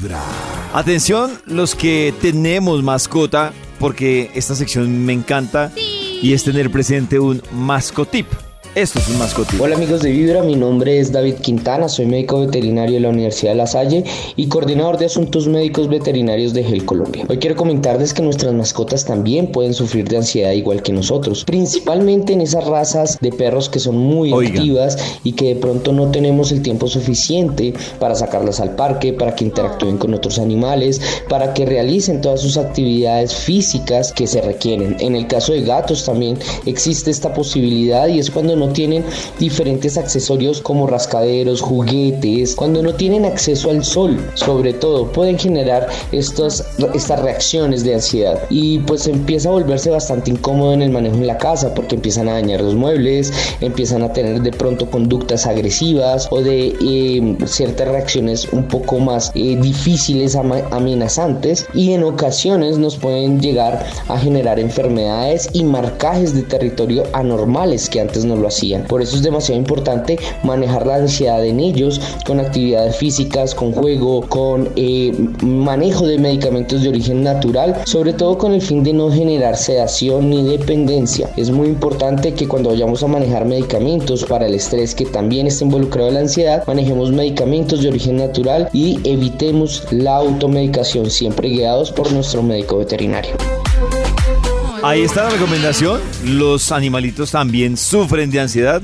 Vibra. Atención, los que tenemos mascota, porque esta sección me encanta y es tener presente un mascotip. Esto es un mascotip. Hola amigos de Vibra, mi nombre es David Quintana, soy médico veterinario de la Universidad de La Salle y coordinador de asuntos médicos veterinarios de GEL Colombia. Hoy quiero comentarles que nuestras mascotas también pueden sufrir de ansiedad igual que nosotros, principalmente en esas razas de perros que son muy Oiga. activas y que de pronto no tenemos el tiempo suficiente para sacarlas al parque, para que interactúen con otros animales, para que realicen todas sus actividades físicas que se requieren. En el caso de gatos también existe esta posibilidad y es cuando no tienen diferentes accesorios como rascaderos, juguetes, cuando no tienen acceso al sol, sobre todo pueden generar estas reacciones de ansiedad. Y pues empieza a volverse bastante incómodo en el manejo en la casa porque empiezan a dañar los muebles, empiezan a tener de pronto conductas agresivas o de eh, ciertas reacciones un poco más eh, difíciles, amenazantes y en ocasiones nos pueden llegar a generar enfermedades y marcajes de territorio anormales que antes no lo Por eso es demasiado importante manejar la ansiedad en ellos con actividades físicas, con juego, con eh, manejo de medicamentos de origen natural, sobre todo con el fin de no generar sedación ni dependencia. Es muy importante que cuando vayamos a manejar medicamentos para el estrés que también está involucrado en la ansiedad, manejemos medicamentos de origen natural y evitemos la automedicación, siempre guiados por nuestro médico veterinario. Ahí está la recomendación. Los animalitos también sufren de ansiedad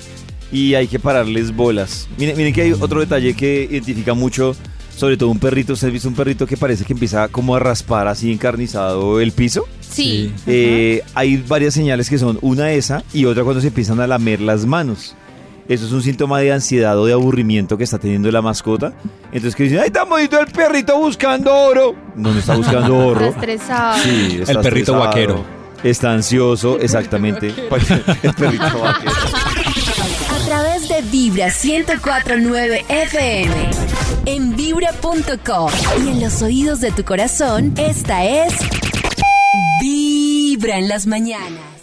y hay que pararles bolas. Miren, miren que hay otro detalle que identifica mucho, sobre todo un perrito. ¿Usted ha visto un perrito que parece que empieza como a raspar así encarnizado el piso? Sí. Eh, hay varias señales que son una esa y otra cuando se empiezan a lamer las manos. Eso es un síntoma de ansiedad o de aburrimiento que está teniendo la mascota. Entonces que dicen, ¡ay, está bonito el perrito buscando oro! No, no está buscando oro. Está estresado. Sí, está El perrito estresado, vaquero. Está ansioso, exactamente. el perrito vaquero. A través de Vibra 1049 FM. En vibra.com. Y en los oídos de tu corazón, esta es. Vibra en las mañanas.